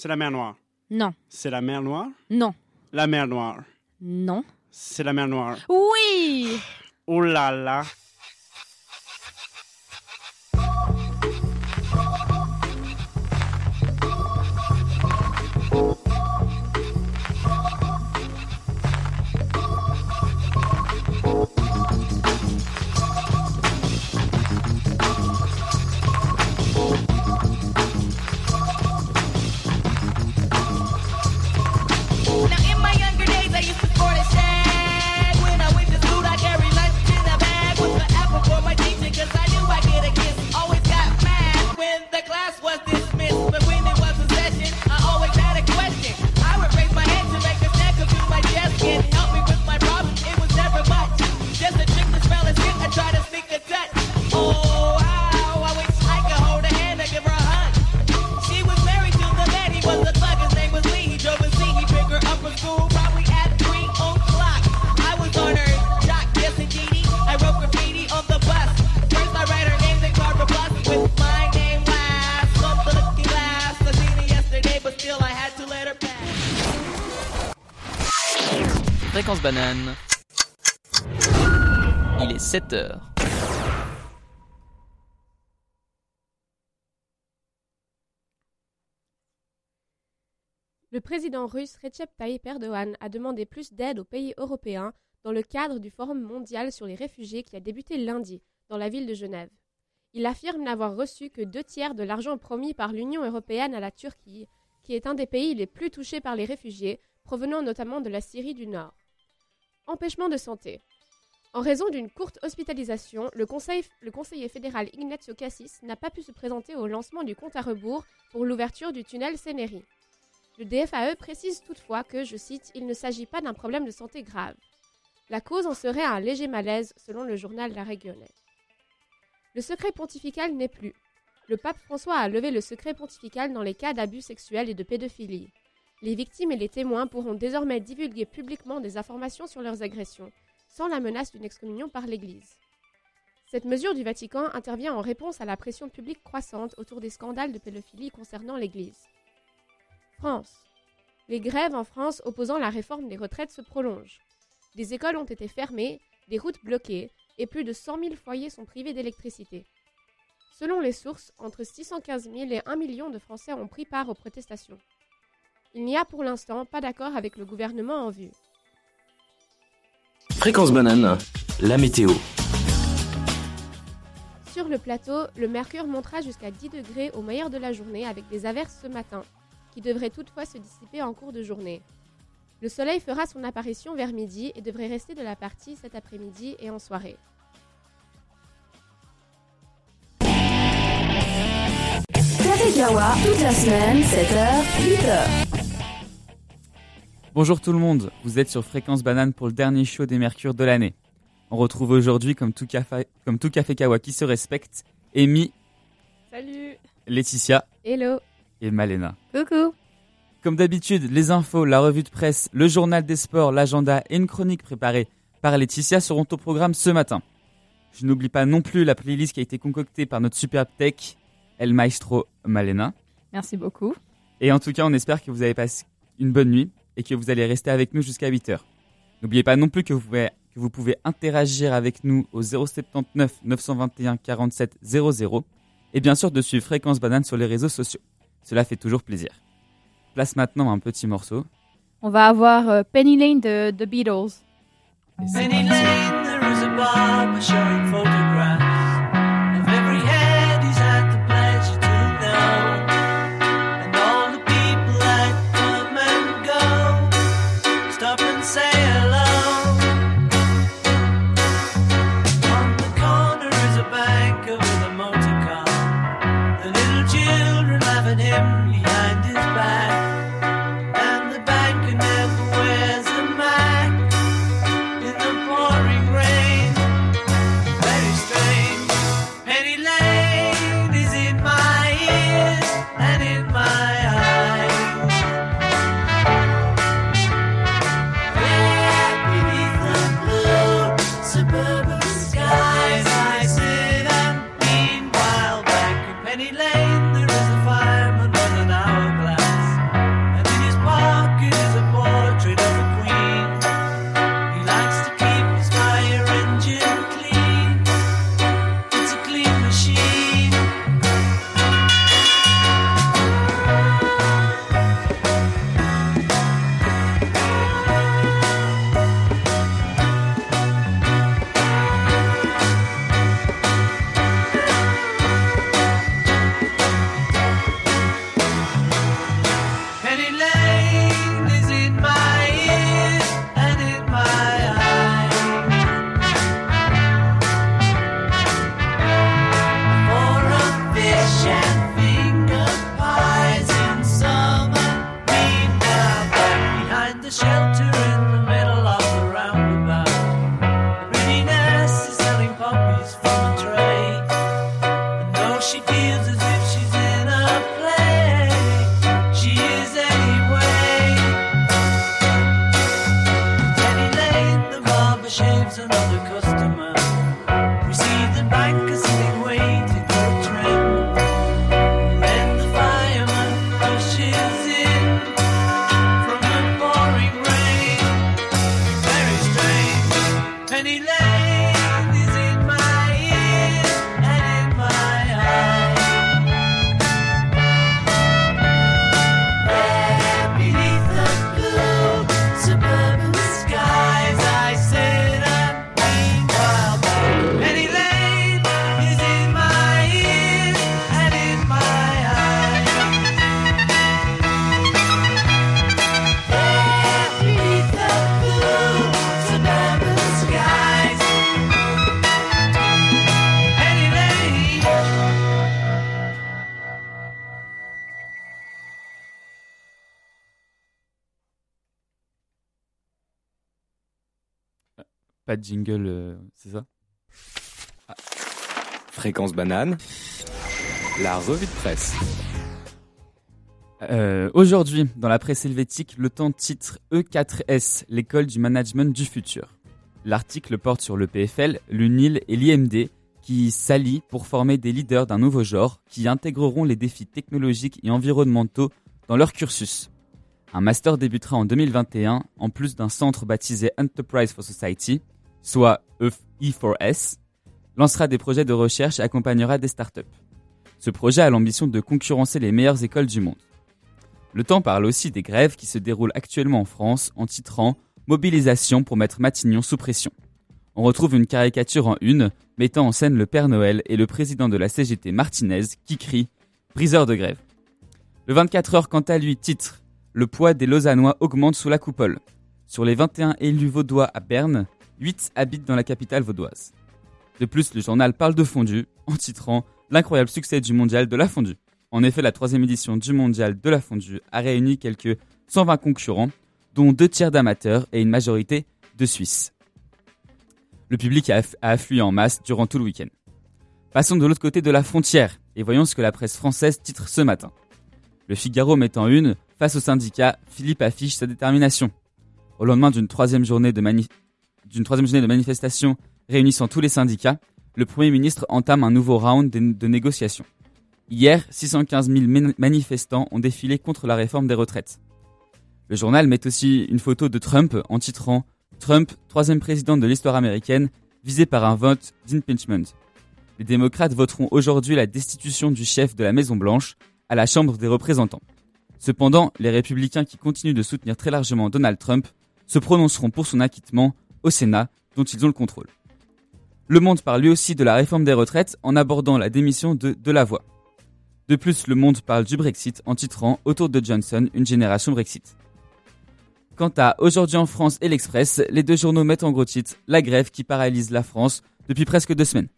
C'est la mer Noire. Non. C'est la mer Noire? Non. La mer Noire. Non. C'est la mer Noire. Oui Oh là là. Il est 7 heures. Le président russe Recep Tayyip Erdogan a demandé plus d'aide aux pays européens dans le cadre du Forum mondial sur les réfugiés qui a débuté lundi dans la ville de Genève. Il affirme n'avoir reçu que deux tiers de l'argent promis par l'Union européenne à la Turquie, qui est un des pays les plus touchés par les réfugiés, provenant notamment de la Syrie du Nord. Empêchement de santé. En raison d'une courte hospitalisation, le, conseil- le conseiller fédéral Ignacio Cassis n'a pas pu se présenter au lancement du compte à rebours pour l'ouverture du tunnel Sénéry. Le DFAE précise toutefois que, je cite, il ne s'agit pas d'un problème de santé grave. La cause en serait un léger malaise, selon le journal La Régionnaise. Le secret pontifical n'est plus. Le pape François a levé le secret pontifical dans les cas d'abus sexuels et de pédophilie. Les victimes et les témoins pourront désormais divulguer publiquement des informations sur leurs agressions, sans la menace d'une excommunion par l'Église. Cette mesure du Vatican intervient en réponse à la pression publique croissante autour des scandales de pédophilie concernant l'Église. France. Les grèves en France opposant la réforme des retraites se prolongent. Des écoles ont été fermées, des routes bloquées et plus de 100 000 foyers sont privés d'électricité. Selon les sources, entre 615 000 et 1 million de Français ont pris part aux protestations. Il n'y a pour l'instant pas d'accord avec le gouvernement en vue. Fréquence banane, la météo. Sur le plateau, le mercure montera jusqu'à 10 degrés au meilleur de la journée avec des averses ce matin, qui devraient toutefois se dissiper en cours de journée. Le soleil fera son apparition vers midi et devrait rester de la partie cet après-midi et en soirée. Café Kawa, toute la semaine, 7h, 8h. Bonjour tout le monde, vous êtes sur Fréquence Banane pour le dernier show des Mercures de l'année. On retrouve aujourd'hui, comme tout café, comme tout café Kawa qui se respecte, Amy, Salut Laetitia Hello et Malena. Coucou Comme d'habitude, les infos, la revue de presse, le journal des sports, l'agenda et une chronique préparée par Laetitia seront au programme ce matin. Je n'oublie pas non plus la playlist qui a été concoctée par notre superbe tech, El Maestro Malena. Merci beaucoup. Et en tout cas, on espère que vous avez passé une bonne nuit et que vous allez rester avec nous jusqu'à 8h. N'oubliez pas non plus que vous pouvez, que vous pouvez interagir avec nous au 079 921 47 00 et bien sûr de suivre Fréquence Banane sur les réseaux sociaux. Cela fait toujours plaisir. Place maintenant un petit morceau. On va avoir euh, Penny Lane de The Beatles. Penny. Lane, there is a barber showing photographs jingle, euh, c'est ça? Fréquence banane, la revue de presse. Euh, Aujourd'hui, dans la presse helvétique, le temps titre E4S, l'école du management du futur. L'article porte sur le PFL, l'UNIL et l'IMD qui s'allient pour former des leaders d'un nouveau genre qui intégreront les défis technologiques et environnementaux dans leur cursus. Un master débutera en 2021 en plus d'un centre baptisé Enterprise for Society, soit E E4S, lancera des projets de recherche et accompagnera des startups. Ce projet a l'ambition de concurrencer les meilleures écoles du monde. Le temps parle aussi des grèves qui se déroulent actuellement en France en titrant Mobilisation pour mettre Matignon sous pression. On retrouve une caricature en une mettant en scène le Père Noël et le président de la CGT Martinez qui crie Briseur de grève. Le 24 heures quant à lui titre Le poids des Lausannois augmente sous la coupole. Sur les 21 élus vaudois à Berne, 8 habitent dans la capitale vaudoise. De plus, le journal parle de fondue en titrant L'incroyable succès du mondial de la fondue. En effet, la troisième édition du mondial de la fondue a réuni quelques 120 concurrents, dont deux tiers d'amateurs et une majorité de Suisses. Le public a, aff- a afflué en masse durant tout le week-end. Passons de l'autre côté de la frontière et voyons ce que la presse française titre ce matin. Le Figaro met en une, face au syndicat, Philippe affiche sa détermination. Au lendemain d'une troisième journée de, mani- d'une troisième journée de manifestation réunissant tous les syndicats, le Premier ministre entame un nouveau round de, de négociations. Hier, 615 000 man- manifestants ont défilé contre la réforme des retraites. Le journal met aussi une photo de Trump en titrant Trump, troisième président de l'histoire américaine, visé par un vote d'impeachment. Les démocrates voteront aujourd'hui la destitution du chef de la Maison-Blanche à la Chambre des représentants. Cependant, les républicains qui continuent de soutenir très largement Donald Trump se prononceront pour son acquittement au Sénat, dont ils ont le contrôle. Le Monde parle lui aussi de la réforme des retraites en abordant la démission de Delavoye. De plus, Le Monde parle du Brexit en titrant Autour de Johnson, une génération Brexit. Quant à Aujourd'hui en France et l'Express, les deux journaux mettent en gros titre La grève qui paralyse la France depuis presque deux semaines.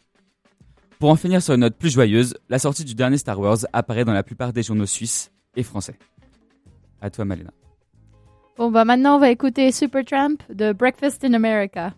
Pour en finir sur une note plus joyeuse, la sortie du dernier Star Wars apparaît dans la plupart des journaux suisses et français. À toi, Malena. Bon, bah maintenant, on va écouter Supertramp de Breakfast in America.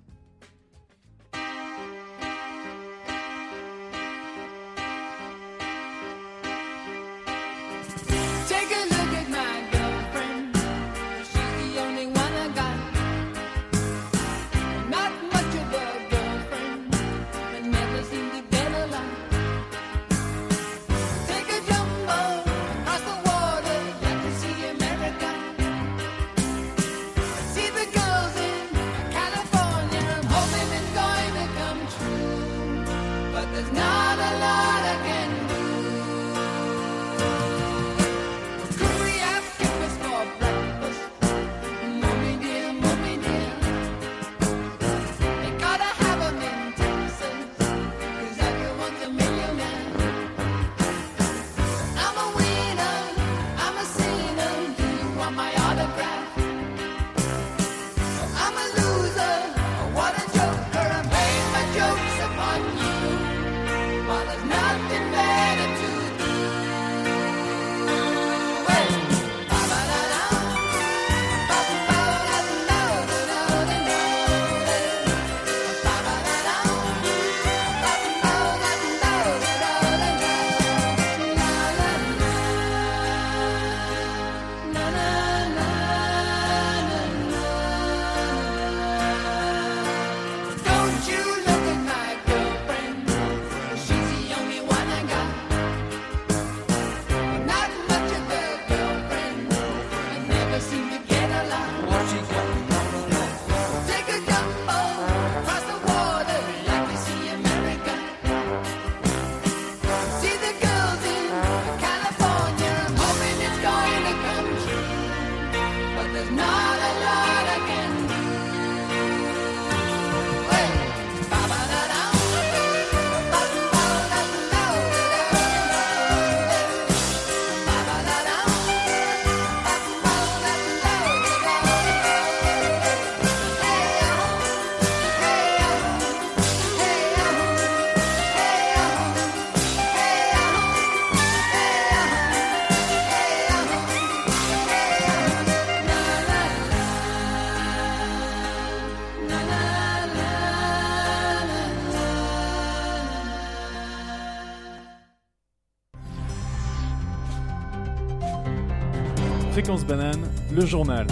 Banane, le journal.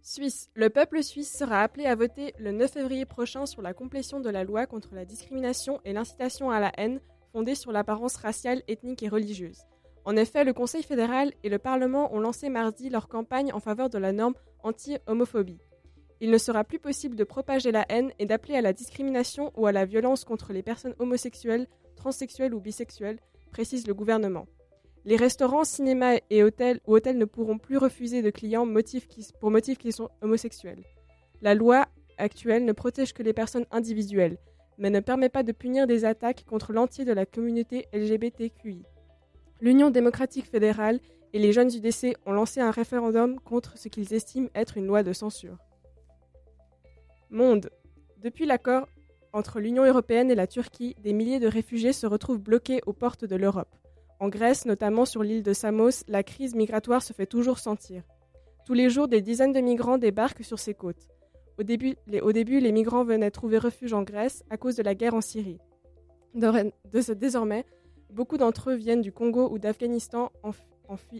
Suisse. Le peuple suisse sera appelé à voter le 9 février prochain sur la complétion de la loi contre la discrimination et l'incitation à la haine fondée sur l'apparence raciale, ethnique et religieuse. En effet, le Conseil fédéral et le Parlement ont lancé mardi leur campagne en faveur de la norme anti-homophobie. Il ne sera plus possible de propager la haine et d'appeler à la discrimination ou à la violence contre les personnes homosexuelles, transsexuelles ou bisexuelles, précise le gouvernement. Les restaurants, cinémas et hôtels ou hôtels ne pourront plus refuser de clients pour motifs qu'ils sont homosexuels. La loi actuelle ne protège que les personnes individuelles, mais ne permet pas de punir des attaques contre l'entier de la communauté LGBTQI. L'Union démocratique fédérale et les jeunes UDC ont lancé un référendum contre ce qu'ils estiment être une loi de censure. Monde. Depuis l'accord entre l'Union européenne et la Turquie, des milliers de réfugiés se retrouvent bloqués aux portes de l'Europe. En Grèce, notamment sur l'île de Samos, la crise migratoire se fait toujours sentir. Tous les jours, des dizaines de migrants débarquent sur ces côtes. Au début, les, migrants venaient trouver refuge en Grèce à cause de la guerre en Syrie. Désormais, beaucoup d'entre eux viennent du Congo ou d'Afghanistan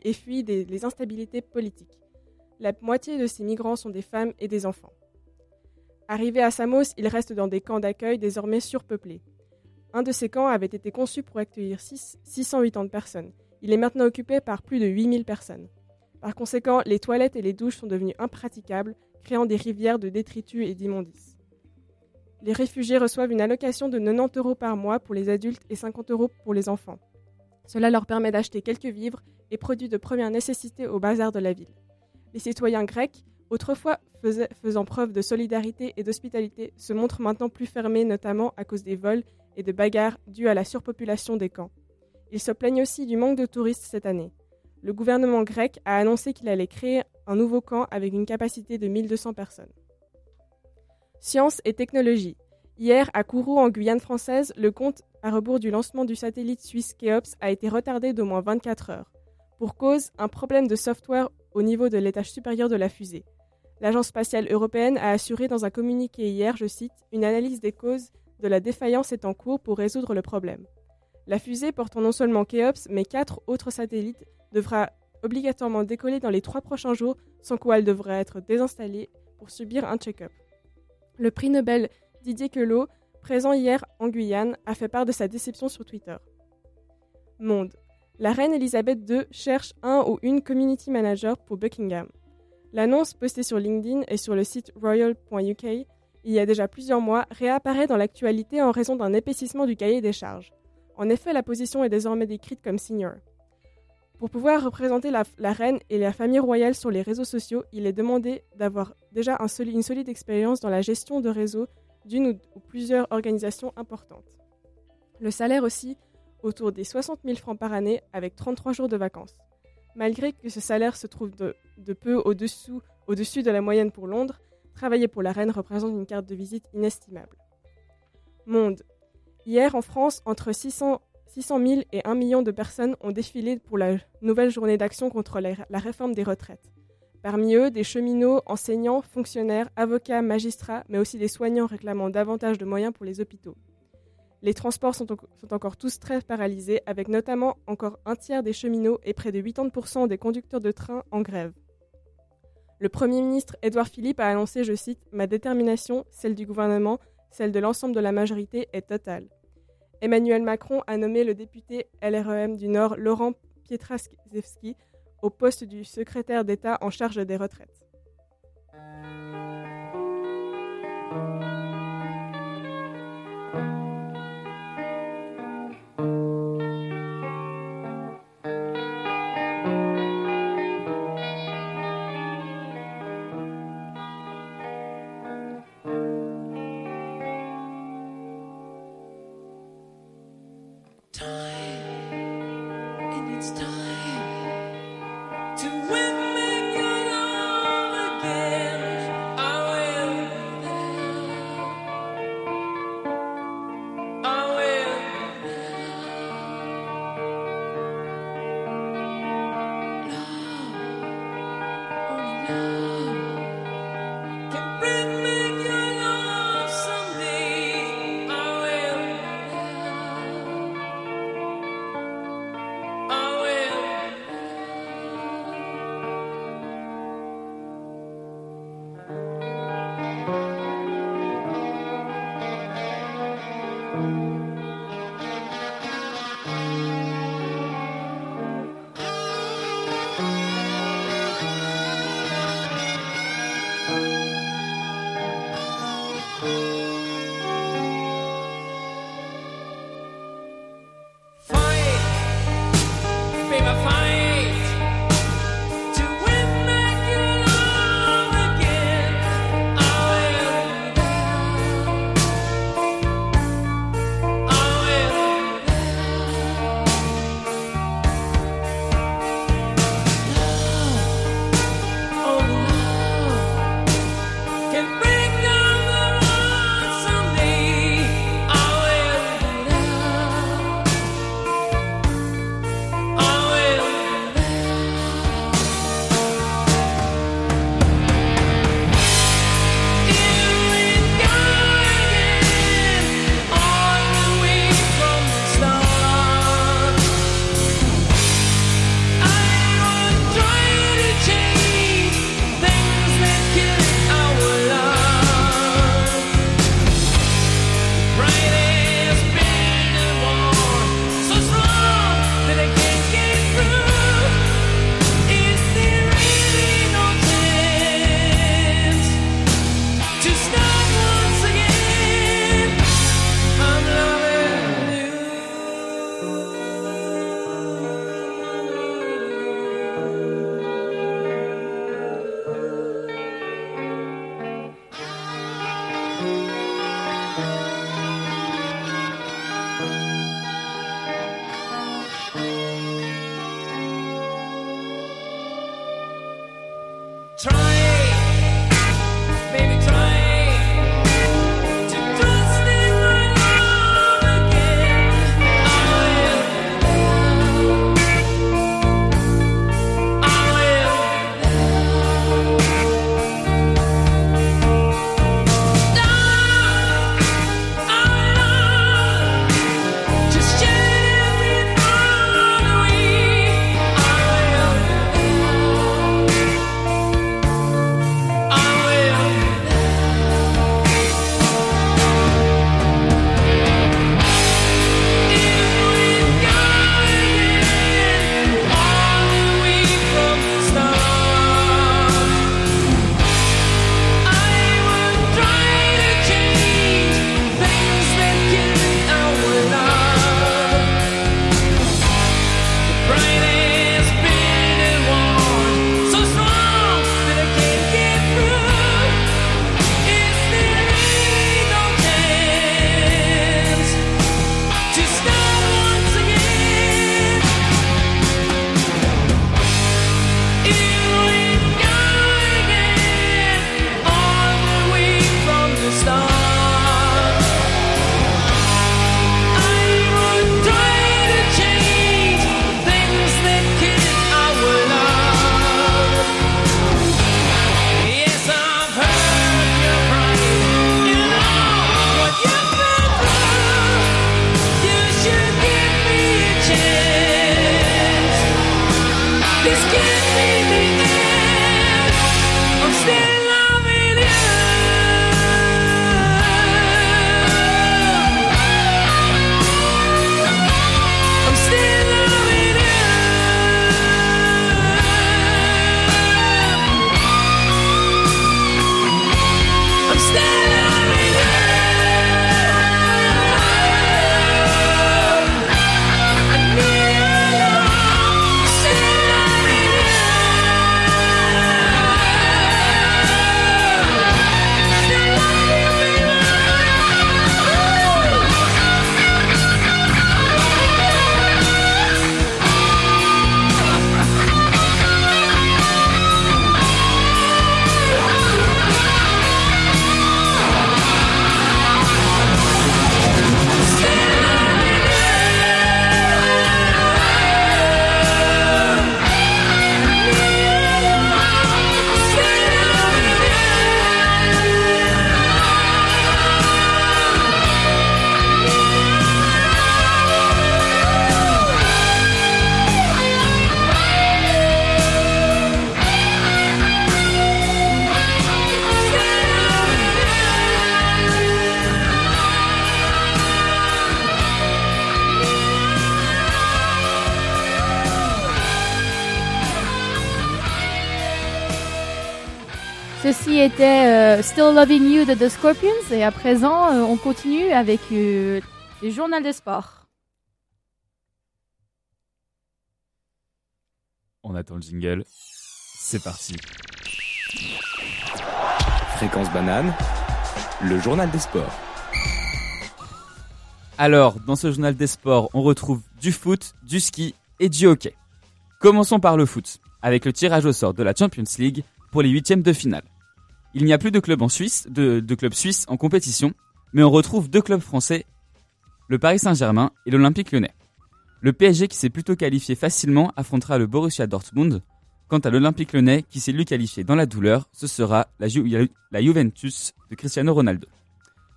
et fuient les instabilités politiques. La moitié de ces migrants sont des femmes et des enfants. Arrivés à Samos, ils restent dans des camps d'accueil désormais surpeuplés. Un de ces camps avait été conçu pour accueillir six- 680 personnes. Il est maintenant occupé par plus de 8000 personnes. Par conséquent, les toilettes et les douches sont devenues impraticables, créant des rivières de détritus et d'immondices. Les réfugiés reçoivent une allocation de 90 euros par mois pour les adultes et 50 euros pour les enfants. Cela leur permet d'acheter quelques vivres et produits de première nécessité au bazar de la ville. Les citoyens grecs, autrefois faisant preuve de solidarité et d'hospitalité, se montrent maintenant plus fermés, notamment à cause des vols et de bagarres dues à la surpopulation des camps. Ils se plaignent aussi du manque de touristes cette année. Le gouvernement grec a annoncé qu'il allait créer un nouveau camp avec une capacité de 1200 personnes. Science et technologie. Hier, à Kourou, en Guyane française, le compte à rebours du lancement du satellite suisse Keops a été retardé d'au moins 24 heures. Pour cause, un problème de software au niveau de l'étage supérieur de la fusée. L'Agence spatiale européenne a assuré dans un communiqué hier, je cite, Une analyse des causes de la défaillance est en cours pour résoudre le problème. La fusée portant non seulement Keops, mais quatre autres satellites devra obligatoirement décoller dans les trois prochains jours, sans quoi elle devra être désinstallée pour subir un check-up. Le prix Nobel Didier Queloz, présent hier en Guyane, a fait part de sa déception sur Twitter. Monde. La reine Elisabeth II cherche un ou une community manager pour Buckingham. L'annonce postée sur LinkedIn et sur le site royal.uk il y a déjà plusieurs mois réapparaît dans l'actualité en raison d'un épaississement du cahier des charges. En effet, la position est désormais décrite comme senior. Pour pouvoir représenter la, reine et la famille royale sur les réseaux sociaux, il est demandé d'avoir déjà une solide expérience dans la gestion de réseaux d'une ou, plusieurs organisations importantes. Le salaire aussi, autour des 60 000 francs par année avec 33 jours de vacances. Malgré que ce salaire se trouve de, peu au-dessus de la moyenne pour Londres, travailler pour la reine représente une carte de visite inestimable. Monde. Hier, en France, entre 600, 600 000 et 1 million de personnes ont défilé pour la nouvelle journée d'action contre la, réforme des retraites. Parmi eux, des cheminots, enseignants, fonctionnaires, avocats, magistrats, mais aussi des soignants réclamant davantage de moyens pour les hôpitaux. Les transports sont, sont encore tous très paralysés, avec notamment encore un tiers des cheminots et près de 80% des conducteurs de train en grève. Le Premier ministre Édouard Philippe a annoncé, je cite, Ma détermination, celle du gouvernement, celle de l'ensemble de la majorité est totale. Emmanuel Macron a nommé le député LREM du Nord Laurent Pietraszewski au poste du secrétaire d'État en charge des retraites. Still Loving You de The Scorpions et à présent euh, on continue avec euh, le journal des sports. On attend le jingle. C'est parti. Fréquence banane, le journal des sports. Alors, dans ce journal des sports, on retrouve du foot, du ski et du hockey. Commençons par le foot, avec le tirage au sort de la Champions League pour les huitièmes de finale. Il n'y a plus de clubs en Suisse, de, de clubs suisses en compétition, mais on retrouve deux clubs français, le Paris Saint-Germain et l'Olympique Lyonnais. Le PSG qui s'est plutôt qualifié facilement affrontera le Borussia Dortmund. Quant à l'Olympique Lyonnais qui s'est lui qualifié dans la douleur, ce sera la, Ju- la Juventus de Cristiano Ronaldo.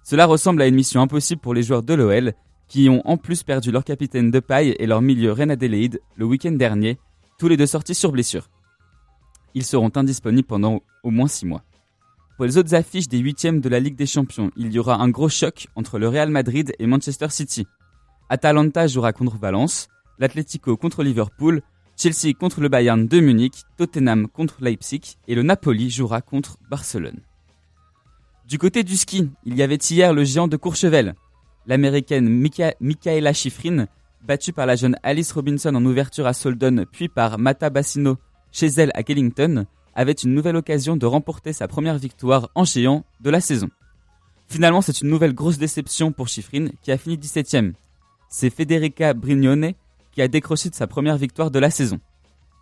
Cela ressemble à une mission impossible pour les joueurs de l'OL qui ont en plus perdu leur capitaine de paille et leur milieu Ren Adelaide le week-end dernier, tous les deux sortis sur blessure. Ils seront indisponibles pendant au moins six mois. Pour les autres affiches des huitièmes de la Ligue des Champions, il y aura un gros choc entre le Real Madrid et Manchester City. Atalanta jouera contre Valence, l'Atlético contre Liverpool, Chelsea contre le Bayern de Munich, Tottenham contre Leipzig et le Napoli jouera contre Barcelone. Du côté du ski, il y avait hier le géant de Courchevel. L'américaine Michaela Schifrin, battue par la jeune Alice Robinson en ouverture à Soldon puis par Mata Bassino chez elle à Killington, avait une nouvelle occasion de remporter sa première victoire en géant de la saison. Finalement, c'est une nouvelle grosse déception pour Schifrin qui a fini 17ème. C'est Federica Brignone qui a décroché de sa première victoire de la saison.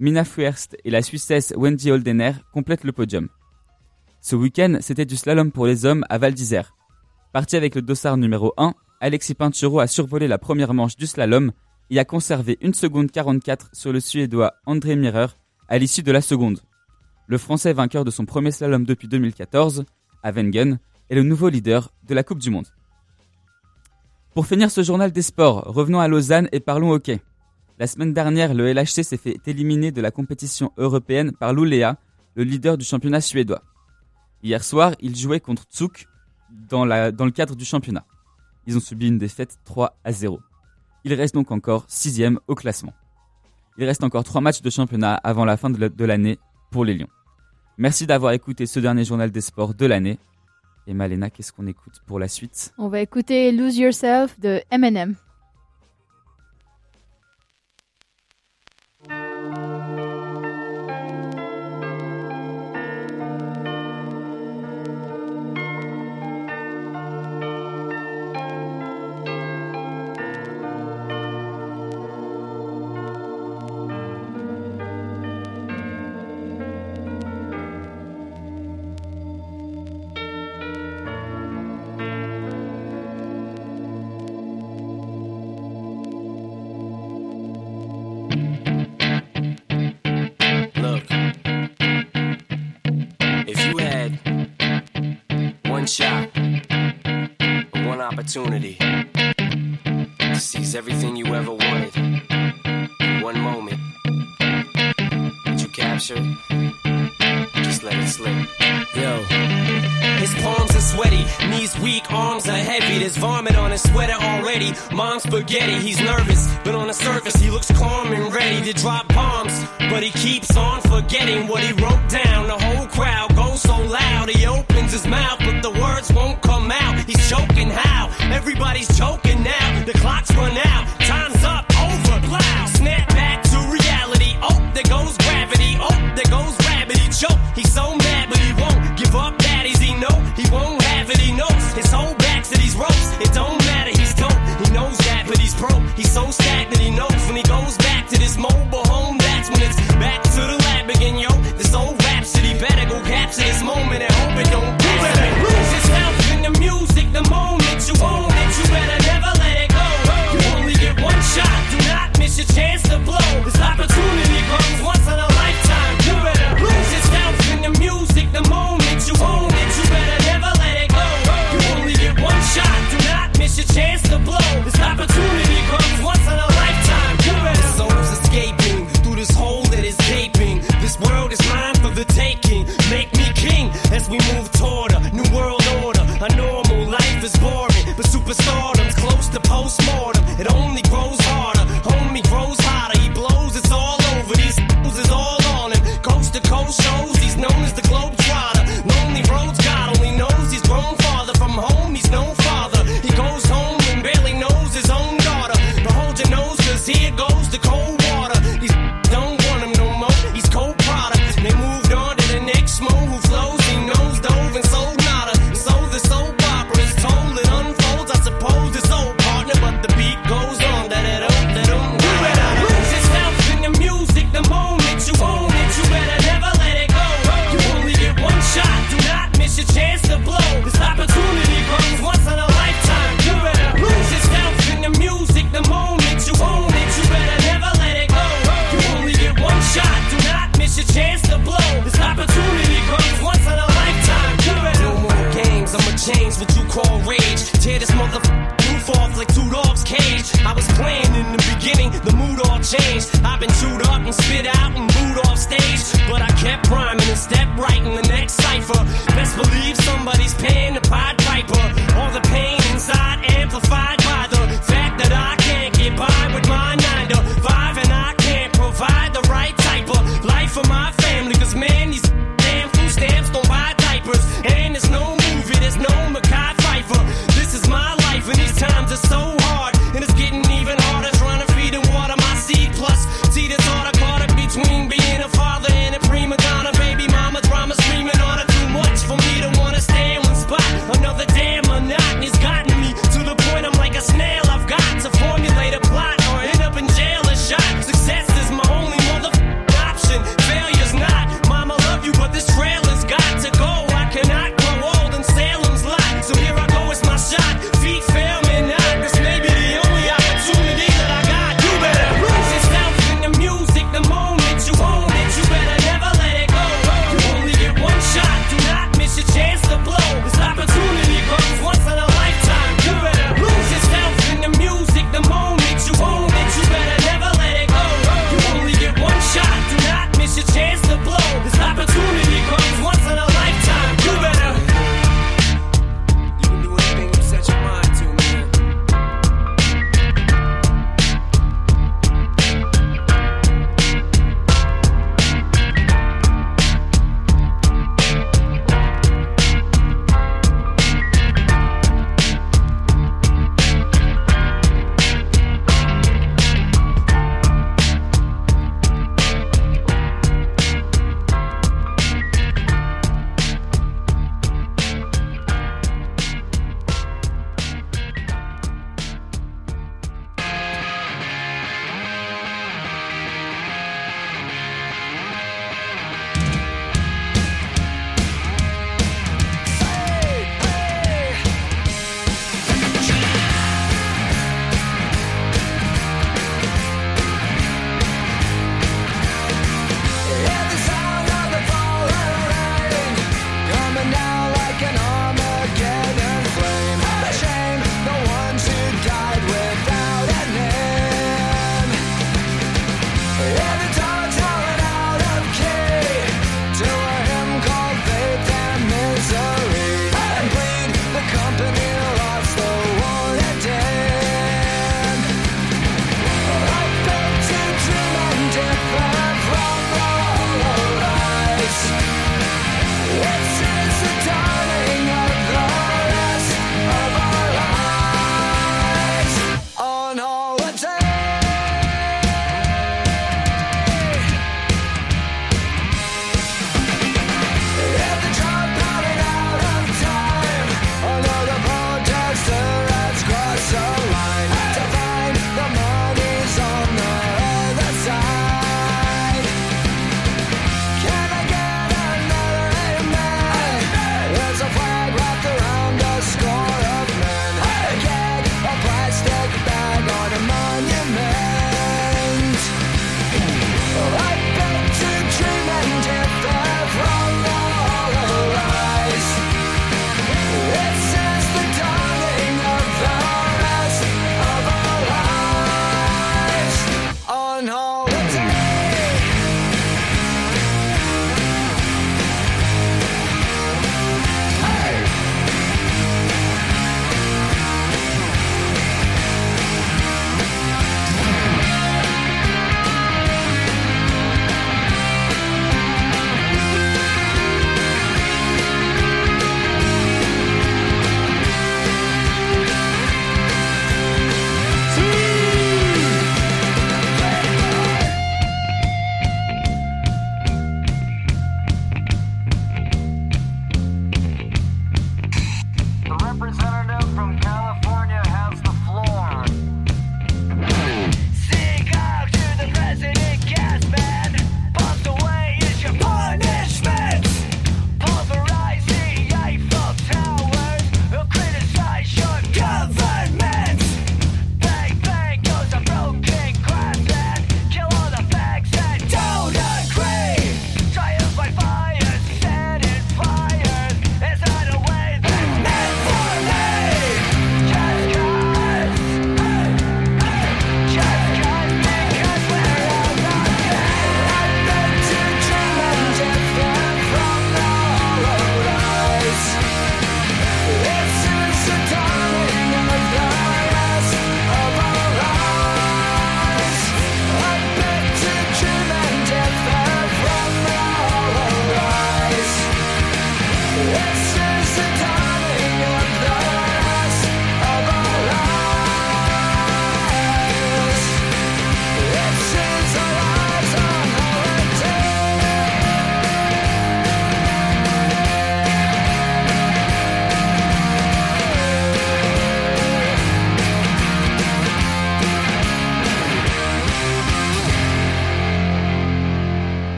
Mina Fuerst et la Suissesse Wendy Holdener complètent le podium. Ce week-end, c'était du slalom pour les hommes à Val d'Isère. Parti avec le dossard numéro 1, Alexis Pinturo a survolé la première manche du slalom et a conservé 1 seconde 44 sur le suédois André Mirer à l'issue de la seconde le Français vainqueur de son premier slalom depuis 2014, à Wengen, est le nouveau leader de la Coupe du Monde. Pour finir ce journal des sports, revenons à Lausanne et parlons hockey. La semaine dernière, le LHC s'est fait éliminer de la compétition européenne par l'Ulea, le leader du championnat suédois. Hier soir, ils jouaient contre Tsuk dans, le cadre du championnat. Ils ont subi une défaite 3 à 0. Il reste donc encore sixième au classement. Il reste encore trois matchs de championnat avant la fin de l'année les Lions. Merci d'avoir écouté ce dernier journal des sports de l'année. Et Malena, qu'est-ce qu'on écoute pour la suite? On va écouter Lose Yourself de Eminem. opportunity to seize everything you ever wanted in one moment that you captured. Just let it slip. Yo. His palms are sweaty, knees weak, arms are heavy. There's vomit on his sweater already. Mom's spaghetti, he's nervous, but on the surface, he looks calm and ready to drop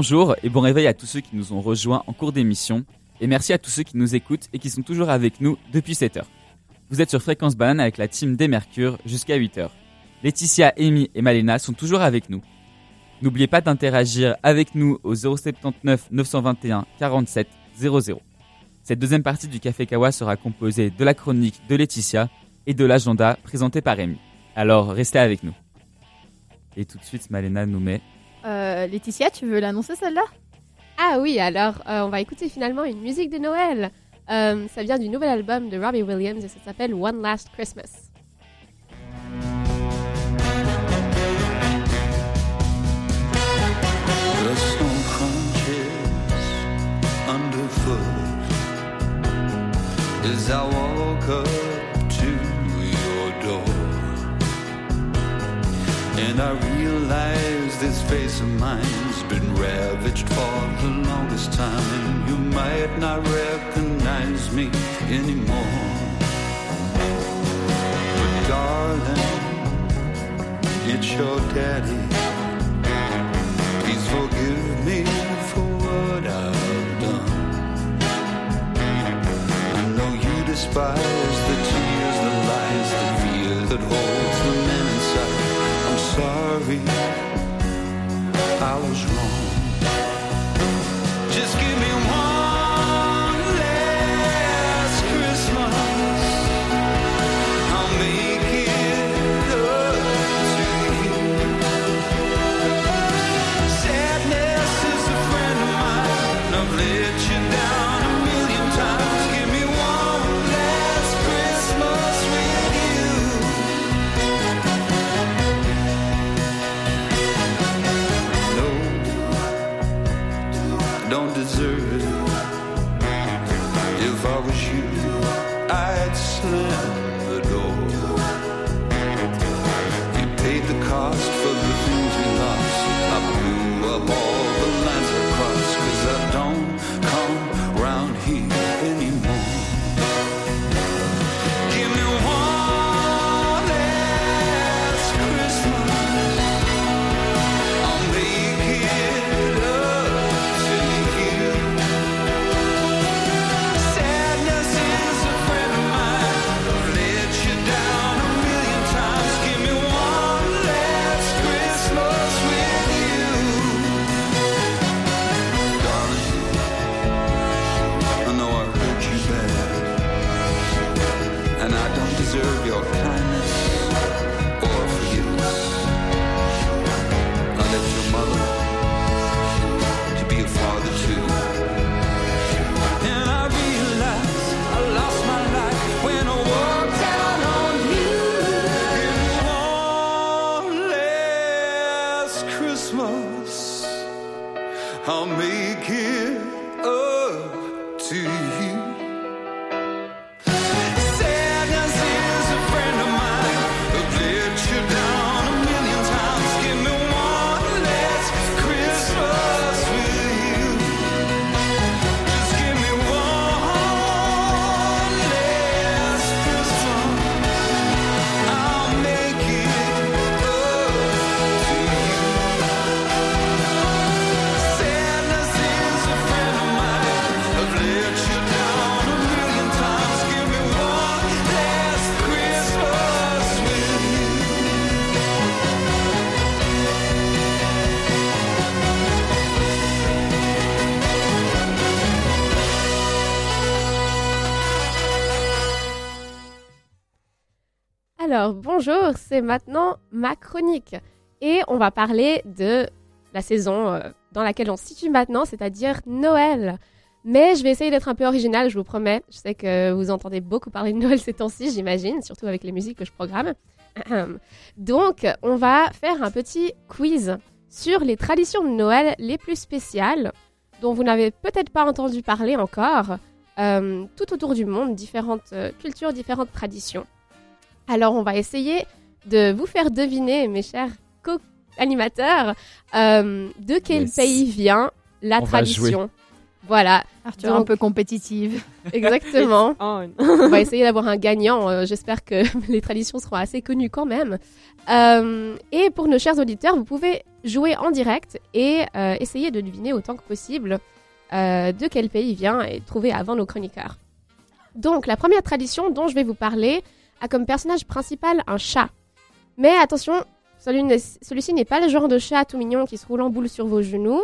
Bonjour et bon réveil à tous ceux qui nous ont rejoints en cours d'émission. Et merci à tous ceux qui nous écoutent et qui sont toujours avec nous depuis 7 heures. Vous êtes sur Fréquence Banane avec la team des Mercure jusqu'à 8 heures. Laetitia, Amy et Malena sont toujours avec nous. N'oubliez pas d'interagir avec nous au 079 921 47 00. Cette deuxième partie du Café Kawa sera composée de la chronique de Laetitia et de l'agenda présenté par Amy. Alors restez avec nous. Et tout de suite, Malena nous met Euh, Laetitia, tu veux l'annoncer celle-là? Ah oui, alors euh, on va écouter finalement une musique de Noël. Euh, ça vient du nouvel album de Robbie Williams et ça s'appelle One Last Christmas. The underfoot as I walk up And I realize this face of mine's been ravaged for the longest time, and you might not recognize me anymore. But darling, it's your daddy. Please forgive me for what I've done. I know you despise the tears, I was bonjour, c'est maintenant ma chronique. Et on va parler de la saison euh, dans laquelle on se situe maintenant, c'est-à-dire Noël. Mais je vais essayer d'être un peu original, je vous promets. Je sais que vous entendez beaucoup parler de Noël ces temps-ci, j'imagine, surtout avec les musiques que je programme. Donc, on va faire un petit quiz sur les traditions de Noël les plus spéciales, dont vous n'avez peut-être pas entendu parler encore, euh, tout autour du monde, différentes euh, cultures, différentes traditions. Alors, on va essayer de vous faire deviner, mes chers co-animateurs, euh, de quel Yes. pays vient la On tradition. Voilà. Arthur, un peu compétitive. Exactement. On. va essayer d'avoir un gagnant. euh, J'espère que les traditions seront assez connues quand même. Euh, et pour nos chers auditeurs, vous pouvez jouer en direct et euh, essayer de deviner autant que possible euh, de quel pays il vient et trouver avant nos chroniqueurs. Donc, la première tradition dont je vais vous parler a comme personnage principal un chat. Mais attention, celui-ci n'est pas le genre de chat tout mignon qui se roule en boule sur vos genoux,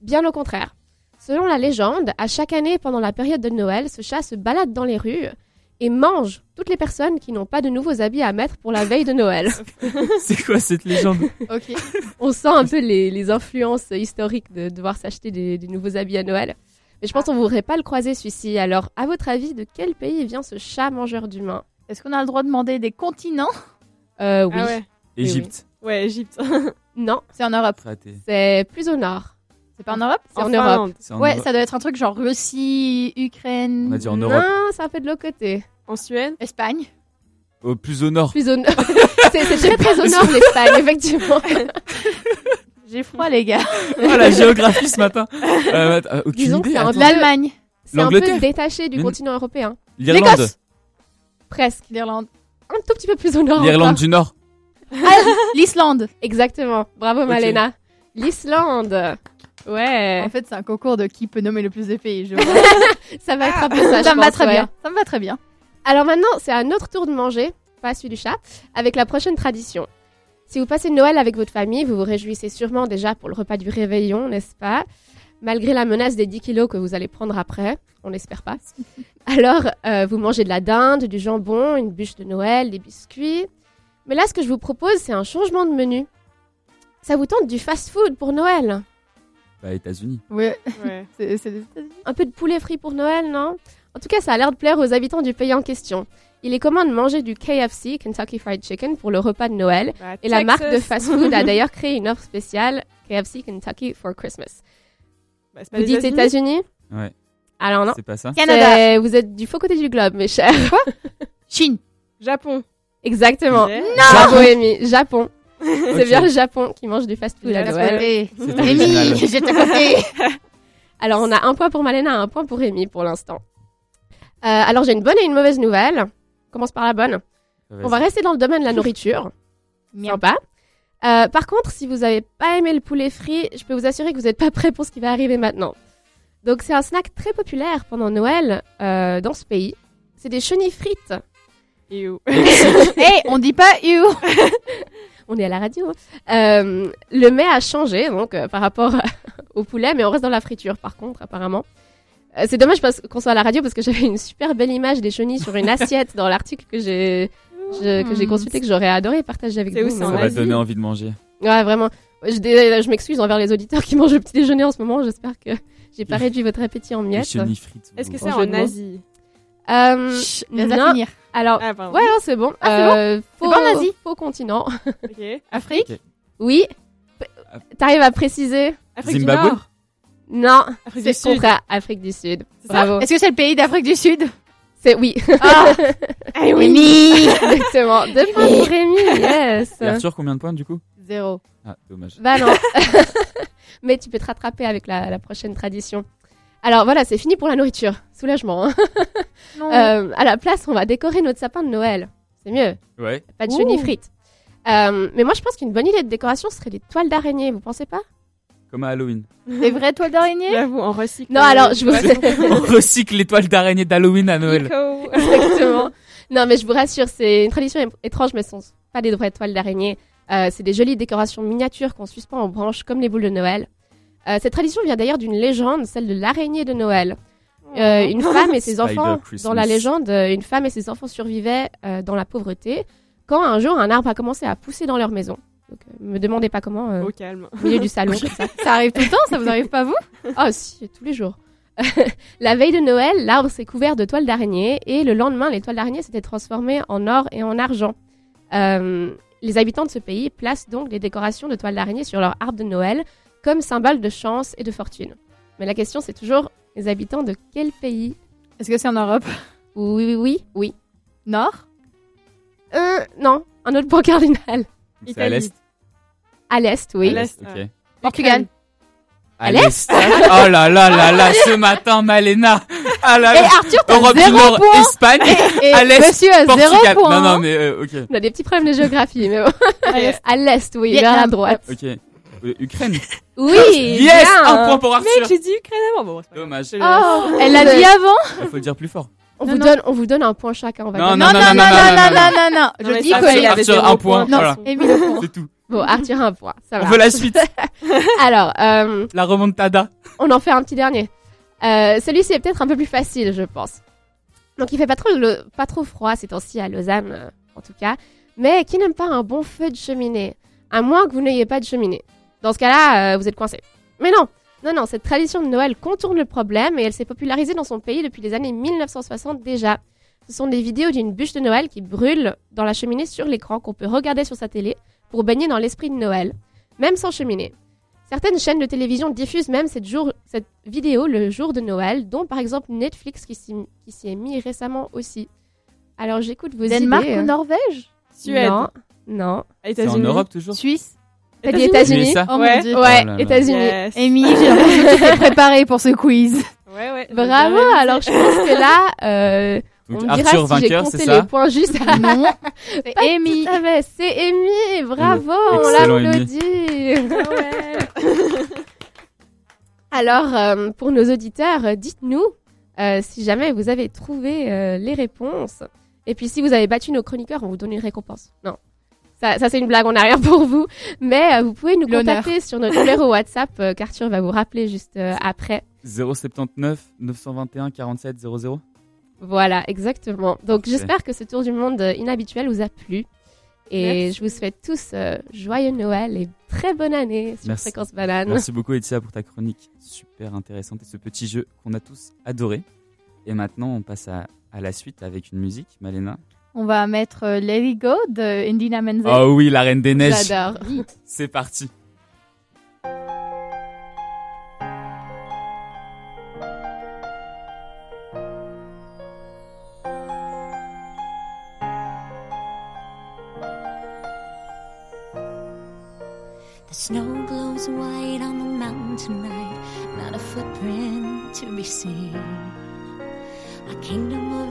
bien au contraire. Selon la légende, à chaque année pendant la période de Noël, ce chat se balade dans les rues et mange toutes les personnes qui n'ont pas de nouveaux habits à mettre pour la veille de Noël. C'est quoi cette légende? Ok. On sent un peu les, les influences historiques de devoir s'acheter des, des nouveaux habits à Noël. Mais je pense qu'on ne voudrait pas le croiser celui-ci. Alors, à votre avis, de quel pays vient ce chat mangeur d'humains? Est-ce qu'on a le droit de demander des continents? Euh, Oui. Ah ouais. Égypte. Ouais, Égypte. Non, C'est en Europe. C'est plus au nord. C'est pas en Europe? C'est en, En Europe. Finlande. C'est en Ouais, Europe. ça doit être un truc genre Russie, Ukraine, On a dit en Europe. Non, c'est un peu de l'autre côté. En Suède? Espagne. Au plus au nord. Plus au nord. c'est c'est très très au nord l'Espagne, effectivement. J'ai froid, les gars. Oh la géographie ce matin. Euh, attends, euh, aucune Disons que idée. c'est un attends. L'Allemagne. C'est un peu L'Angleterre. détaché du Mais- continent européen. L'Irlande. L'Écosse. Presque. L'Irlande. Un tout petit peu plus au nord. L'Irlande du Nord. Ah, l'Islande. Exactement. Bravo Malena. L'Islande. Ouais. En fait, c'est un concours de qui peut nommer le plus de pays. Je Ça va être un peu ça. ça me va très ouais. bien. Ça me va très bien. Alors maintenant, c'est à notre tour de manger, pas celui du chat, avec la prochaine tradition. Si vous passez Noël avec votre famille, vous vous réjouissez sûrement déjà pour le repas du réveillon, n'est-ce pas? Malgré la menace des 10 kilos que vous allez prendre après, on n'espère pas. Alors, euh, vous mangez de la dinde, du jambon, une bûche de Noël, des biscuits. Mais là, ce que je vous propose, c'est un changement de menu. Ça vous tente du fast-food pour Noël? Bah États-Unis. Ouais. Ouais. C'est c'est des États-Unis. Un peu de poulet frit pour Noël, non? En tout cas, ça a l'air de plaire aux habitants du pays en question. Il est commun de manger du KFC, Kentucky Fried Chicken, pour le repas de Noël. Bah, Et la marque de fast-food a d'ailleurs créé une offre spéciale, KFC Kentucky for Christmas. Bah, pas Vous les dites États-Unis Ouais. Alors non. C'est pas ça. Canada. Vous êtes du faux côté du globe, mes chers. Chine. Japon. Exactement. Yeah. Bravo, Amy. Japon. C'est bien le Japon qui mange du fast-food à J'ai Noël. original. j'étais côté. Alors, on a un point pour Malena, un point pour Rémi pour l'instant. Euh, alors, j'ai une bonne et une mauvaise nouvelle. On commence par la bonne. On va rester dans le domaine de la nourriture. Sympa. Euh, par contre, si vous n'avez pas aimé le poulet frit, je peux vous assurer que vous n'êtes pas prêt pour ce qui va arriver maintenant. Donc, c'est un snack très populaire pendant Noël euh, dans ce pays. C'est des chenilles frites. Et où Hey, on dit pas you. On est à la radio. hein. Euh, le mets a changé donc euh, par rapport au poulet, mais on reste dans la friture par contre apparemment. C'est dommage parce qu'on soit à la radio parce que j'avais une super belle image des chenilles sur une assiette dans l'article que j'ai je- que j'ai consulté que j'aurais adoré partager avec vous. Ça bon. va donner envie de manger. Ouais, vraiment. Je, je m'excuse envers les auditeurs qui mangent le petit déjeuner en ce moment. J'espère que j'ai pas réduit votre appétit en miettes. Est-ce que Bon c'est en. Asie Euh, Chut, non. finir. Alors, Ah, ouais, non, c'est bon. Ah, c'est Euh, faux, pas en Asie Faux continent. Afrique. Ok. Oui. T'arrives à préciser Afrique Zimbabwe du Nord. Non, Afrique c'est du Sud. contraire. Afrique du Sud. Bravo. Est-ce que c'est le pays d'Afrique du Sud C'est oui. Ah, Rémi Exactement. Deux points pour Rémi, yes. Et Arthur, combien de points du coup? Zéro. Ah, dommage. Bah non. Mais tu peux te rattraper avec la, la prochaine tradition. Alors voilà, c'est fini pour la nourriture. Soulagement. hein. Non. Euh, à la place, on va décorer notre sapin de Noël. C'est mieux. Ouais. Pas de chenilles frites. Euh, mais moi, je pense qu'une bonne idée de décoration serait des toiles d'araignée. Vous pensez pas? Comme à Halloween. Des vraies toiles d'araignée? J'avoue, on recycle. Non, alors je vous. On recycle les toiles d'araignée d'Halloween à Noël. Exactement. Non, mais je vous rassure, c'est une tradition étrange, mais ce sont pas des vraies toiles d'araignée. Euh, c'est des jolies décorations miniatures qu'on suspend en branches comme les boules de Noël. Euh, cette tradition vient d'ailleurs d'une légende, celle de l'araignée de Noël. Euh, une femme et ses enfants, dans la légende, euh, une femme et ses enfants survivaient euh, dans la pauvreté quand un jour un arbre a commencé à pousser dans leur maison. Donc, euh, me demandez pas comment, euh, Au calme. au milieu du salon, comme ça. Ça arrive tout le temps, ça vous arrive pas vous? Ah si, tous les jours. la veille de Noël, l'arbre s'est couvert de toiles d'araignée et le lendemain, les toiles d'araignée s'étaient transformées en or et en argent. Euh, les habitants de ce pays placent donc des décorations de toiles d'araignée sur leur arbre de Noël comme symbole de chance et de fortune. Mais la question c'est toujours les habitants de quel pays? Est-ce que c'est en Europe? Oui, oui, oui, oui. Nord? Euh, non, un autre point cardinal. C'est à l'est? À l'est, oui. À l'est, Ok. ouais. Portugal. À l'est? Oh là là là là, ce matin, Malena. Ah là Et. Arthur, t'as Europe du zéro Nord, point Espagne. Et à l'est, monsieur a zéro Portugal. point. Non, non, mais euh, ok. On a des petits problèmes de géographie, mais bon. À l'est. oui, Vietnam. vers la droite. Ok. Euh, Ukraine. Oui, Yes bien. Un point pour Arthur. Mec, j'ai dit Ukraine avant. Bon. Dommage. Oh, elle l'a dit avant. Il faut le dire plus fort. On, Non, vous non. donne, on vous donne un point chacun. On va Non, non, Non, non, non, non, non, non, non, non. Non, Je dis que il avait un point. Non, Voilà. C'est tout. Bon, Arthur a un point. Ça On va. veut la suite. Alors, euh, La remontada. on en fait un petit dernier. Euh, Celui-ci est peut-être un peu plus facile, je pense. Donc, il fait pas trop, le- pas trop froid ces temps-ci à Lausanne, euh, en tout cas. Mais qui n'aime pas un bon feu de cheminée À moins que vous n'ayez pas de cheminée. Dans ce cas-là, euh, vous êtes coincé. Mais non non, non, cette tradition de Noël contourne le problème et elle s'est popularisée dans son pays depuis les années 1960 déjà. Ce sont des vidéos d'une bûche de Noël qui brûle dans la cheminée sur l'écran qu'on peut regarder sur sa télé pour baigner dans l'esprit de Noël, même sans cheminée. Certaines chaînes de télévision diffusent même cette, jour, cette vidéo le jour de Noël, dont par exemple Netflix qui s'y est mis récemment aussi. Alors j'écoute vos Danemark idées. ou Norvège? Suède? Non, non. C'est en Europe toujours? Suisse? T'as dit États-Unis Oh Ouais. mon dieu. Ouais, Oh. États-Unis. Yes. Amy, j'ai l'impression que tu t'es préparée pour ce quiz. Ouais, ouais. Bravo. Alors je pense que là, euh, Donc, on Arthur dira si j'ai compté les ça points justes. Non, c'est Amy. Ah ouais, c'est Amy, bravo, on l'applaudit. Alors, euh, pour nos auditeurs, euh, dites-nous euh, si jamais vous avez trouvé euh, les réponses. Et puis, si vous avez battu nos chroniqueurs, on vous donne une récompense. Non, ça, ça c'est une blague, on n'a rien pour vous. Mais euh, vous pouvez nous contacter sur notre numéro WhatsApp euh, qu'Arthur va vous rappeler juste euh, après. 079 921 47 00. Voilà, exactement. Donc, j'espère que ce tour du monde euh, inhabituel vous a plu. Et Merci. je vous souhaite tous euh, joyeux Noël et très bonne année sur Merci. Fréquence Banane. Merci beaucoup Etia pour ta chronique super intéressante et ce petit jeu qu'on a tous adoré. Et maintenant on passe à, à la suite avec une musique, Malena. On va mettre Let It Go de Indina Menzel. Oh oui, la Reine des Neiges. J'adore. C'est parti. The snow glows white on the mountain tonight, not a footprint to be seen. A kingdom of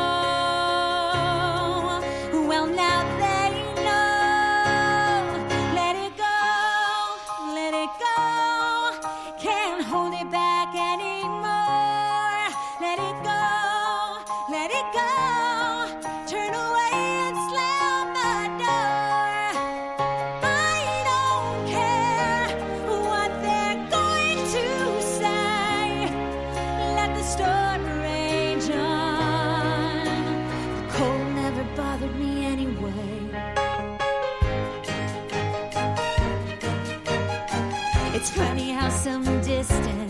It's funny how some distance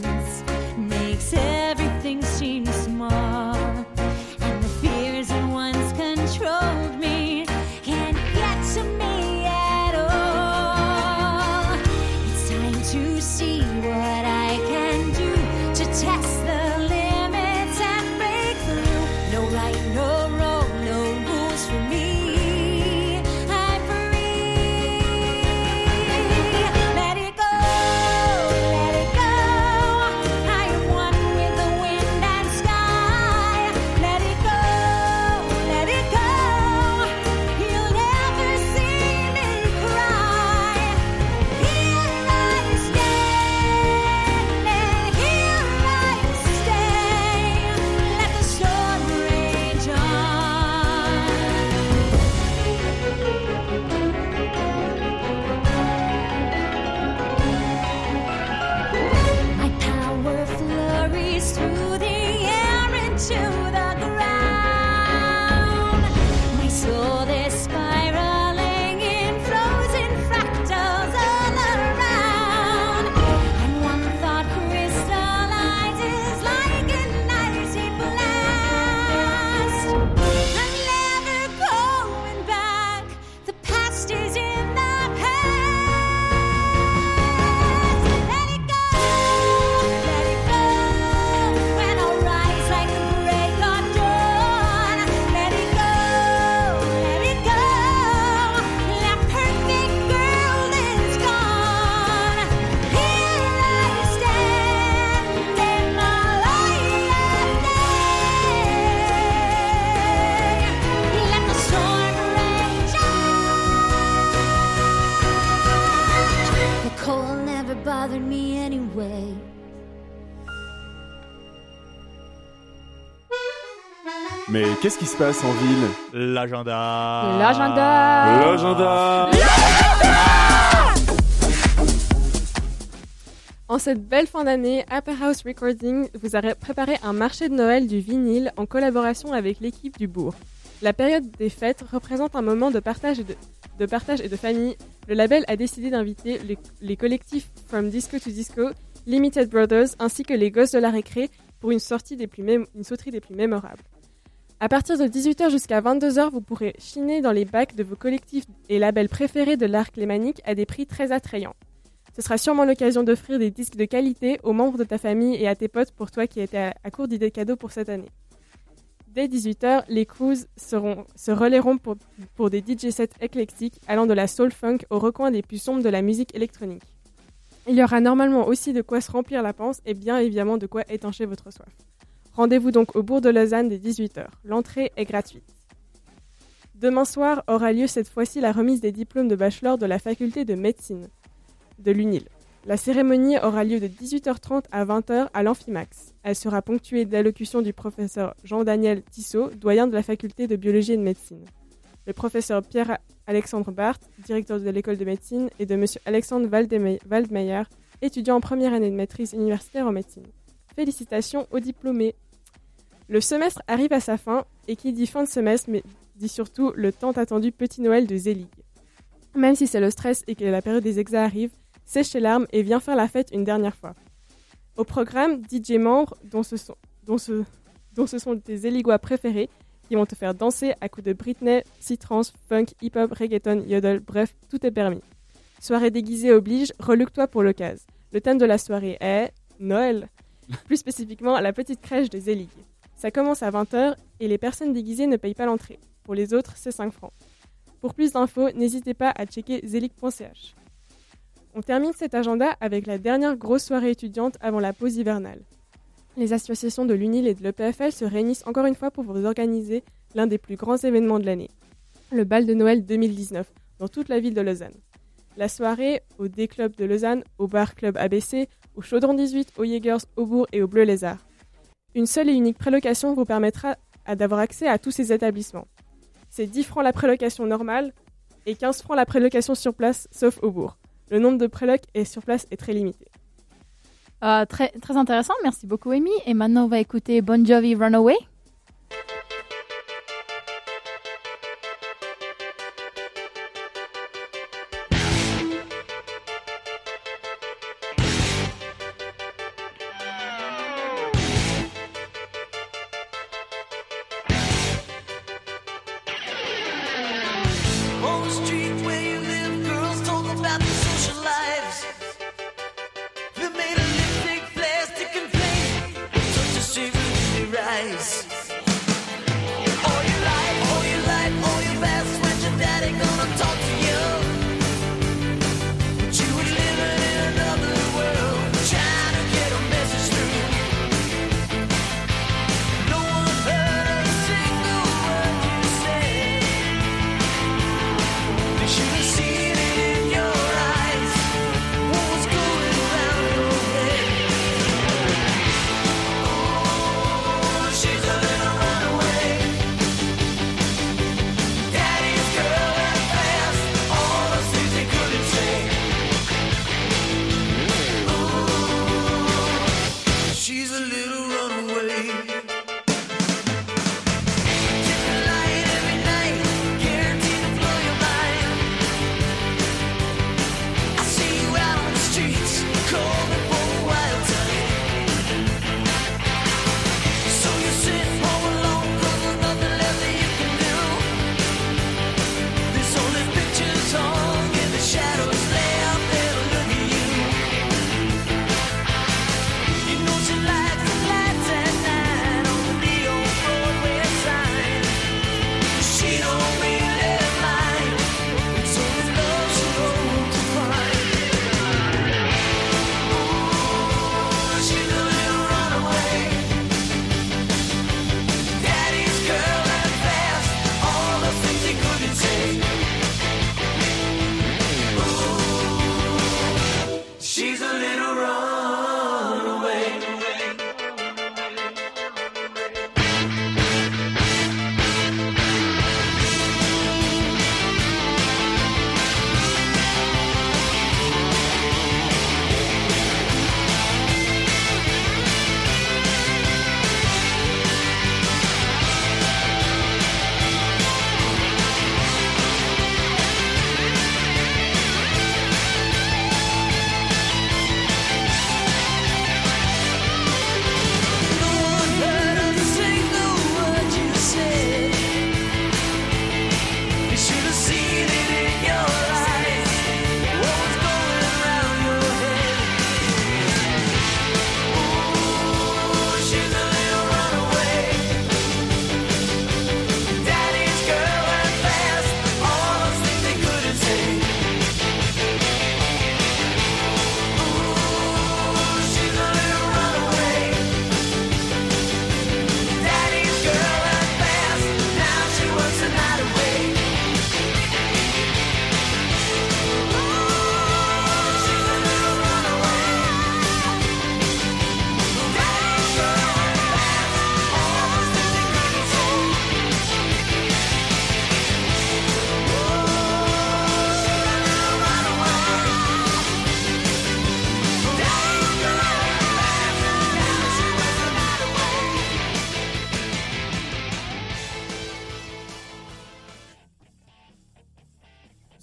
bothered me anyway. Mais qu'est-ce qui se passe en ville? L'agenda. L'agenda. L'agenda En cette belle fin d'année, Upper House Recording vous a ré- préparé un marché de Noël du vinyle en collaboration avec l'équipe du Bourg. La période des fêtes représente un moment de partage et de, famille. Le label a décidé d'inviter les, collectifs From Disco to Disco, Limited Brothers ainsi que les Gosses de la Récré pour une, sortie des plus une sauterie des plus mémorables. À partir de 18h jusqu'à 22h, vous pourrez chiner dans les bacs de vos collectifs et labels préférés de l'art lémanique à des prix très attrayants. Ce sera sûrement l'occasion d'offrir des disques de qualité aux membres de ta famille et à tes potes pour toi qui étais à court d'idées cadeaux pour cette année. Dès 18h, les crews se relayeront pour, des DJ sets éclectiques allant de la soul funk au recoin des plus sombres de la musique électronique. Il y aura normalement aussi de quoi se remplir la panse et bien évidemment de quoi étancher votre soif. Rendez-vous donc au bourg de Lausanne dès 18h. L'entrée est gratuite. Demain soir aura lieu cette fois-ci la remise des diplômes de bachelor de la faculté de médecine de l'UNIL. La cérémonie aura lieu de 18h30 à 20h à l'Amphimax. Elle sera ponctuée d'allocutions du professeur Jean-Daniel Tissot, doyen de la faculté de biologie et de médecine. Le professeur Pierre-Alexandre Barthes, directeur de l'école de médecine, et de M. Alexandre Waldmeyer, étudiant en première année de maîtrise universitaire en médecine. Félicitations aux diplômés. Le semestre arrive à sa fin, et qui dit fin de semestre, mais dit surtout le tant attendu petit Noël de Zelig. Même si c'est le stress et que la période des examens arrive, sèche tes larmes et viens faire la fête une dernière fois. Au programme, DJ membres dont ce sont, dont ce, dont ce sont tes Zéligois préférés qui vont te faire danser à coups de Britney, psytrance, funk, hip-hop, reggaeton, yodel, bref, tout est permis. Soirée déguisée oblige, reluque-toi pour l'occasion. Le thème de la soirée est Noël, plus spécifiquement la petite crèche de Zelig. Ça commence à 20h et les personnes déguisées ne payent pas l'entrée. Pour les autres, c'est 5 francs. Pour plus d'infos, n'hésitez pas à checker zelig.ch. On termine cet agenda avec la dernière grosse soirée étudiante avant la pause hivernale. Les associations de l'UNIL et de l'EPFL se réunissent encore une fois pour vous organiser l'un des plus grands événements de l'année, le bal de Noël 2019, dans toute la ville de Lausanne. La soirée au D-Club de Lausanne, au Bar Club ABC, au Chaudron 18, au Jaegers, au Bourg et au Bleu Lézard. Une seule et unique prélocation vous permettra d'avoir accès à tous ces établissements. C'est 10 francs la prélocation normale et 15 francs la prélocation sur place, sauf au Bourg. Le nombre de prélocs sur place est très limité. Euh, très, très intéressant, merci beaucoup Amy. Et maintenant on va écouter Bon Jovi Runaway.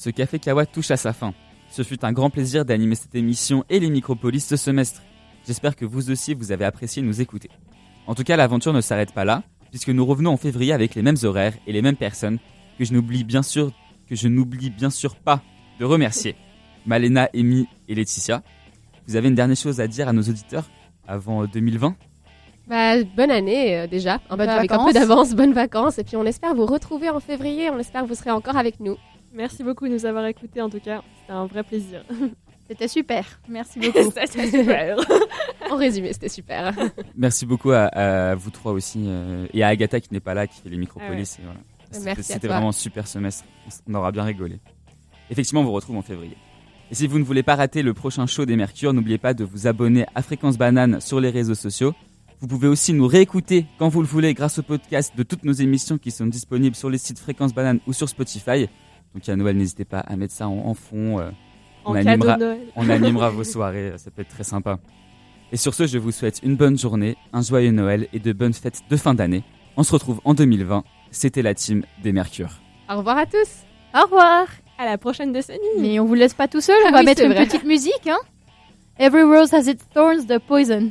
Ce Café Kawa touche à sa fin. Ce fut un grand plaisir d'animer cette émission et les Micropolis ce semestre. J'espère que vous aussi vous avez apprécié nous écouter. En tout cas, l'aventure ne s'arrête pas là, puisque nous revenons en février avec les mêmes horaires et les mêmes personnes que je n'oublie bien sûr que je n'oublie bien sûr pas de remercier Malena, Amy et Laetitia. Vous avez une dernière chose à dire à nos auditeurs avant euh, 2020 Bah, bonne année euh, déjà, un peu Bonnes avec un vacances. peu d'avance, bonnes vacances, et puis on espère vous retrouver en février, on espère que vous serez encore avec nous. Merci beaucoup de nous avoir écoutés en tout cas, c'était un vrai plaisir. C'était super. Merci beaucoup. C'était super. en résumé, c'était super. Merci beaucoup à, à vous trois aussi euh, et à Agatha qui n'est pas là, qui fait les Micropolis. Ah ouais. voilà. Merci C'était vraiment un super semestre. On aura bien rigolé. Effectivement, on vous retrouve en février. Et si vous ne voulez pas rater le prochain show des Mercure, n'oubliez pas de vous abonner à Fréquence Banane sur les réseaux sociaux. Vous pouvez aussi nous réécouter quand vous le voulez grâce au podcast de toutes nos émissions qui sont disponibles sur les sites Fréquence Banane ou sur Spotify. Donc à Noël, n'hésitez pas à mettre ça en, en fond. euh, En on, animera, de Noël. on animera vos soirées, ça peut être très sympa. Et sur ce, je vous souhaite une bonne journée, un joyeux Noël et de bonnes fêtes de fin d'année. On se retrouve en 2020. C'était la team des Mercure. Au revoir à tous. Au revoir. À la prochaine décennie. Mais on vous laisse pas tout seul, on Ah va oui, mettre une vrai. petite musique, hein. Every rose has its thorns de Poison.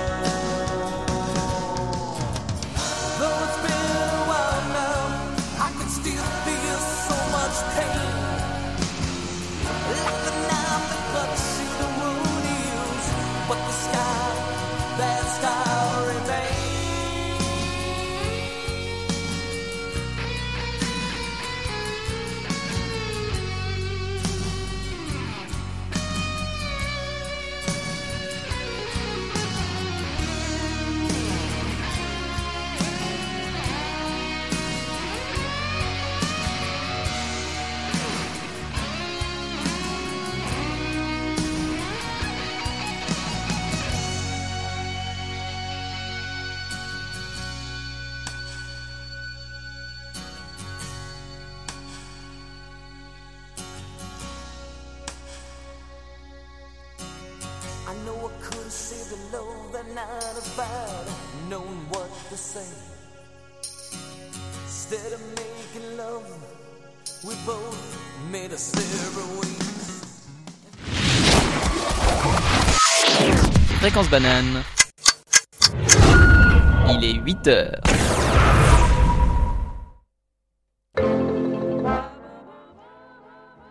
Banane. Il est 8 heures.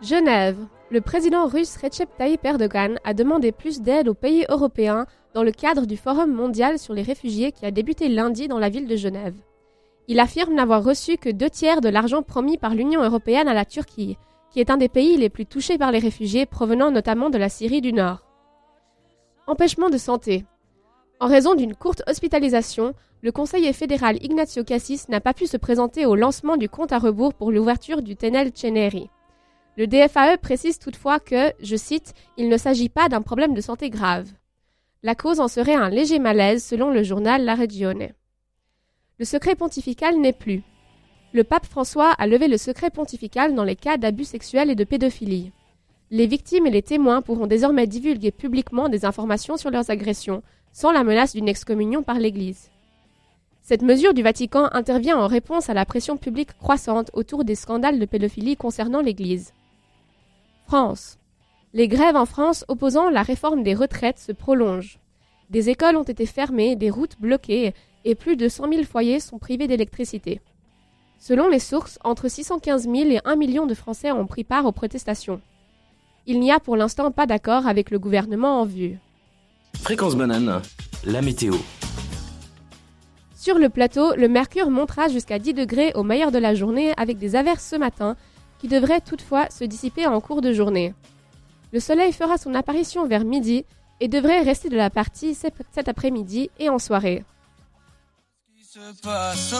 Genève. Le président russe Recep Tayyip Erdogan a demandé plus d'aide aux pays européens dans le cadre du Forum mondial sur les réfugiés qui a débuté lundi dans la ville de Genève. Il affirme n'avoir reçu que deux tiers de l'argent promis par l'Union européenne à la Turquie, qui est un des pays les plus touchés par les réfugiés provenant notamment de la Syrie du Nord. Empêchement de santé. En raison d'une courte hospitalisation, le conseiller fédéral Ignacio Cassis n'a pas pu se présenter au lancement du compte à rebours pour l'ouverture du Tenel Ceneri. Le DFAE précise toutefois que, je cite, il ne s'agit pas d'un problème de santé grave. La cause en serait un léger malaise selon le journal La Regione. Le secret pontifical n'est plus. Le pape François a levé le secret pontifical dans les cas d'abus sexuels et de pédophilie. Les victimes et les témoins pourront désormais divulguer publiquement des informations sur leurs agressions, sans la menace d'une excommunion par l'Église. Cette mesure du Vatican intervient en réponse à la pression publique croissante autour des scandales de pédophilie concernant l'Église. France. Les grèves en France opposant la réforme des retraites se prolongent. Des écoles ont été fermées, des routes bloquées et plus de 100 000 foyers sont privés d'électricité. Selon les sources, entre 615 000 et 1 million de Français ont pris part aux protestations. Il n'y a pour l'instant pas d'accord avec le gouvernement en vue. Fréquence banane, la météo. Sur le plateau, le mercure montera jusqu'à 10 degrés au meilleur de la journée avec des averses ce matin qui devraient toutefois se dissiper en cours de journée. Le soleil fera son apparition vers midi et devrait rester de la partie cet après-midi et en soirée. se passe?